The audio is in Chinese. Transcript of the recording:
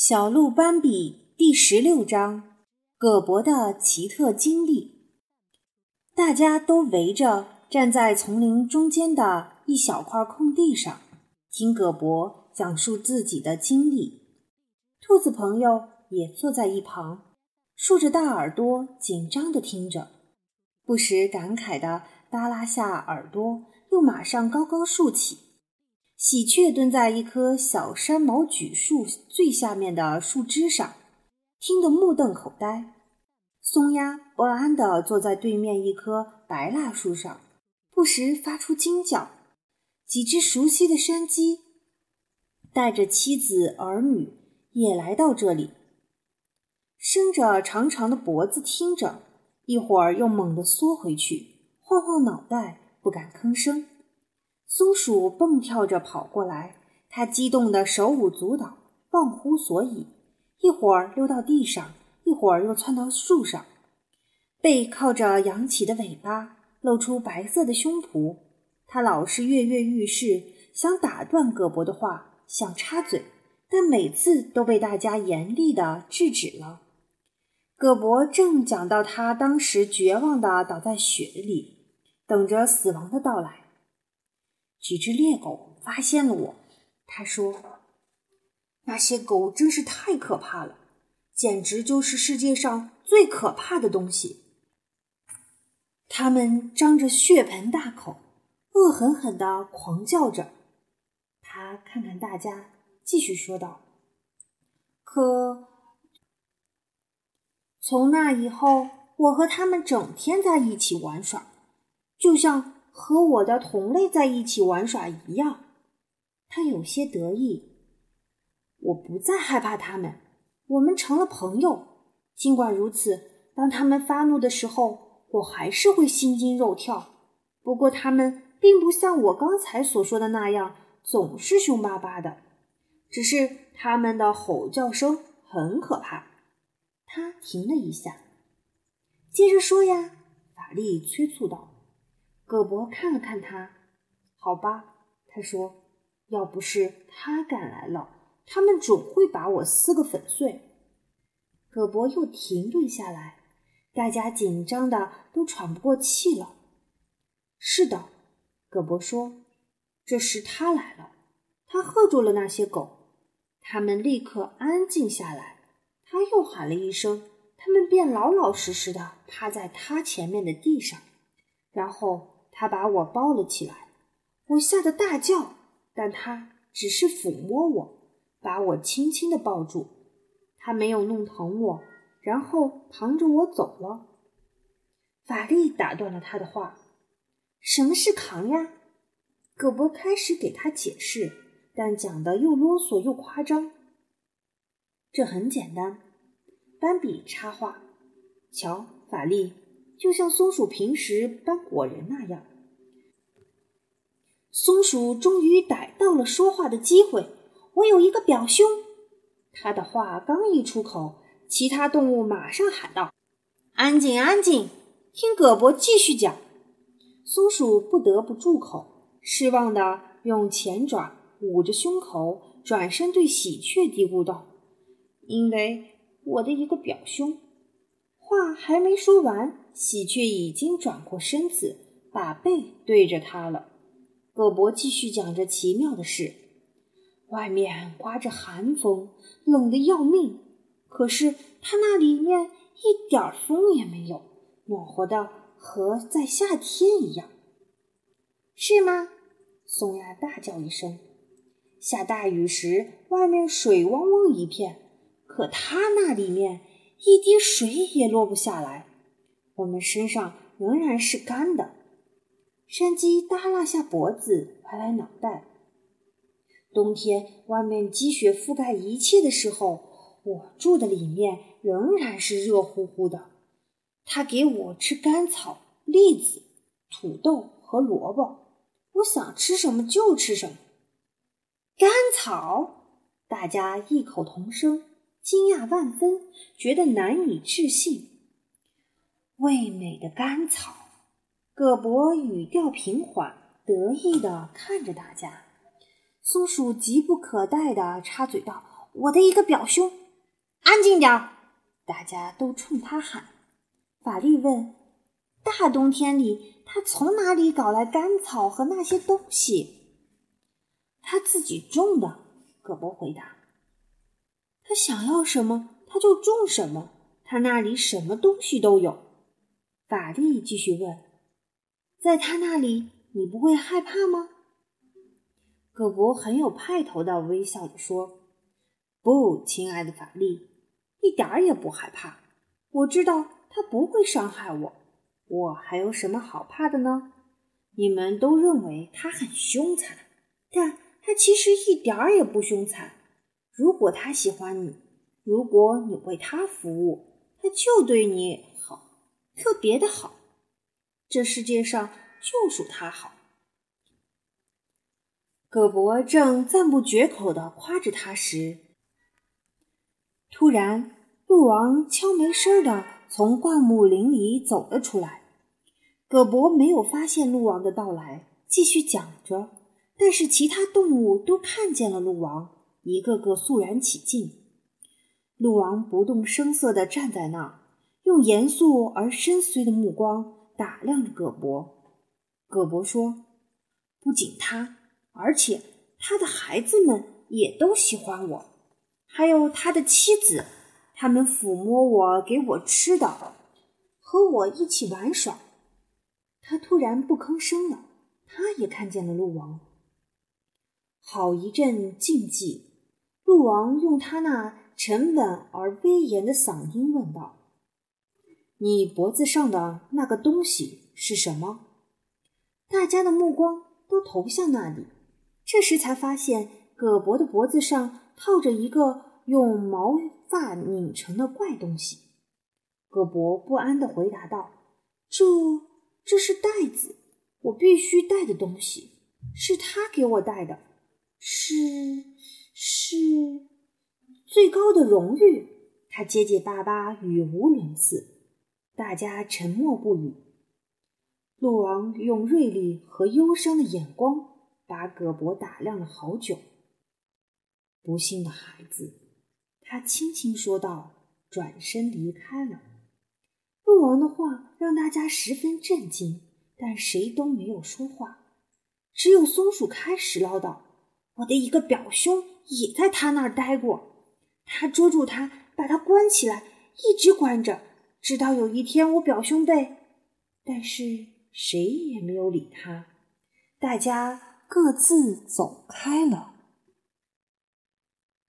小鹿斑比第十六章：葛伯的奇特经历。大家都围着站在丛林中间的一小块空地上，听葛伯讲述自己的经历。兔子朋友也坐在一旁，竖着大耳朵，紧张地听着，不时感慨地耷拉下耳朵，又马上高高竖起。喜鹊蹲在一棵小山毛榉树最下面的树枝上，听得目瞪口呆。松鸦不安地坐在对面一棵白蜡树上，不时发出惊叫。几只熟悉的山鸡带着妻子儿女也来到这里，伸着长长的脖子听着，一会儿又猛地缩回去，晃晃脑袋，不敢吭声。松鼠蹦跳着跑过来，它激动得手舞足蹈，忘乎所以，一会儿溜到地上，一会儿又窜到树上，背靠着扬起的尾巴，露出白色的胸脯。它老是跃跃欲试，想打断葛伯的话，想插嘴，但每次都被大家严厉地制止了。葛伯正讲到他当时绝望地倒在雪里，等着死亡的到来。几只猎狗发现了我，他说：“那些狗真是太可怕了，简直就是世界上最可怕的东西。它们张着血盆大口，恶狠狠地狂叫着。”他看看大家，继续说道：“可从那以后，我和他们整天在一起玩耍，就像……”和我的同类在一起玩耍一样，他有些得意。我不再害怕他们，我们成了朋友。尽管如此，当他们发怒的时候，我还是会心惊肉跳。不过，他们并不像我刚才所说的那样，总是凶巴巴的。只是他们的吼叫声很可怕。他停了一下，接着说呀，法力催促道。葛伯看了看他，好吧，他说：“要不是他赶来了，他们准会把我撕个粉碎。”葛伯又停顿下来，大家紧张的都喘不过气了。是的，葛伯说：“这时他来了，他喝住了那些狗，他们立刻安静下来。他又喊了一声，他们便老老实实的趴在他前面的地上，然后。他把我抱了起来，我吓得大叫，但他只是抚摸我，把我轻轻地抱住。他没有弄疼我，然后扛着我走了。法力打断了他的话：“什么是扛呀？”葛伯开始给他解释，但讲的又啰嗦又夸张。这很简单，斑比插话：“瞧，法力。”就像松鼠平时搬果仁那样，松鼠终于逮到了说话的机会。我有一个表兄，他的话刚一出口，其他动物马上喊道：“安静，安静，听葛伯继续讲。”松鼠不得不住口，失望的用前爪捂着胸口，转身对喜鹊嘀咕道：“因为我的一个表兄。”话还没说完，喜鹊已经转过身子，把背对着他了。葛伯继续讲着奇妙的事：外面刮着寒风，冷得要命，可是他那里面一点风也没有，暖和的和在夏天一样，是吗？松鸦大叫一声。下大雨时，外面水汪汪一片，可他那里面……一滴水也落不下来，我们身上仍然是干的。山鸡耷拉下脖子，歪歪脑袋。冬天外面积雪覆盖一切的时候，我住的里面仍然是热乎乎的。他给我吃干草、栗子、土豆和萝卜，我想吃什么就吃什么。干草，大家异口同声。惊讶万分，觉得难以置信。味美的甘草，葛伯语调平缓，得意地看着大家。松鼠急不可待地插嘴道：“我的一个表兄！安静点儿！大家都冲他喊。法力问：“大冬天里，他从哪里搞来甘草和那些东西？”他自己种的。葛伯回答：“他想要什么，他就种什么。他那里什么东西都有。”法力继续问：“在他那里，你不会害怕吗？”葛伯很有派头的微笑着说：“不，亲爱的法力，一点儿也不害怕。我知道他不会伤害我，我还有什么好怕的呢？你们都认为他很凶残，但……”他其实一点儿也不凶残。如果他喜欢你，如果你为他服务，他就对你好，特别的好。这世界上就属他好。葛伯正赞不绝口的夸着他时，突然，鹿王悄没声的从灌木林里走了出来。葛伯没有发现鹿王的到来，继续讲着。但是其他动物都看见了鹿王，一个个肃然起敬。鹿王不动声色地站在那儿，用严肃而深邃的目光打量着葛伯。葛伯说：“不仅他，而且他的孩子们也都喜欢我，还有他的妻子，他们抚摸我，给我吃的，和我一起玩耍。”他突然不吭声了，他也看见了鹿王。好一阵静寂，鹿王用他那沉稳而威严的嗓音问道：“你脖子上的那个东西是什么？”大家的目光都投向那里，这时才发现葛伯的脖子上套着一个用毛发拧成的怪东西。葛伯不安地回答道：“这，这是袋子，我必须带的东西，是他给我带的。”是是最高的荣誉，他结结巴巴，语无伦次。大家沉默不语。鹿王用锐利和忧伤的眼光把葛伯打量了好久。不幸的孩子，他轻轻说道，转身离开了。鹿王的话让大家十分震惊，但谁都没有说话，只有松鼠开始唠叨。我的一个表兄也在他那儿待过，他捉住他，把他关起来，一直关着，直到有一天我表兄被……但是谁也没有理他，大家各自走开了。